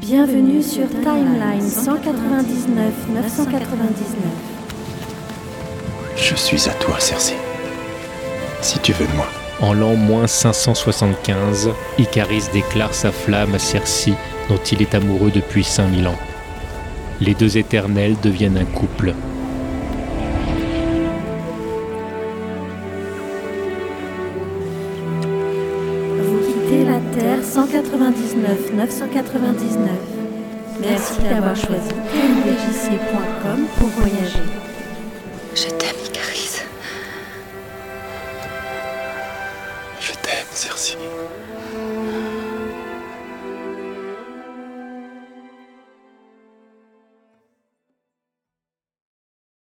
Bienvenue sur Timeline 199 999. Je suis à toi, Cersei. Si tu veux de moi. En l'an moins 575, Icaris déclare sa flamme à Cersei, dont il est amoureux depuis 5000 ans. Les deux éternels deviennent un couple. Vous quittez la Terre 199 999. Merci d'avoir choisi tmdjc.com pour voyager. Je t'aime, Icaris. Je t'aime, Cersei.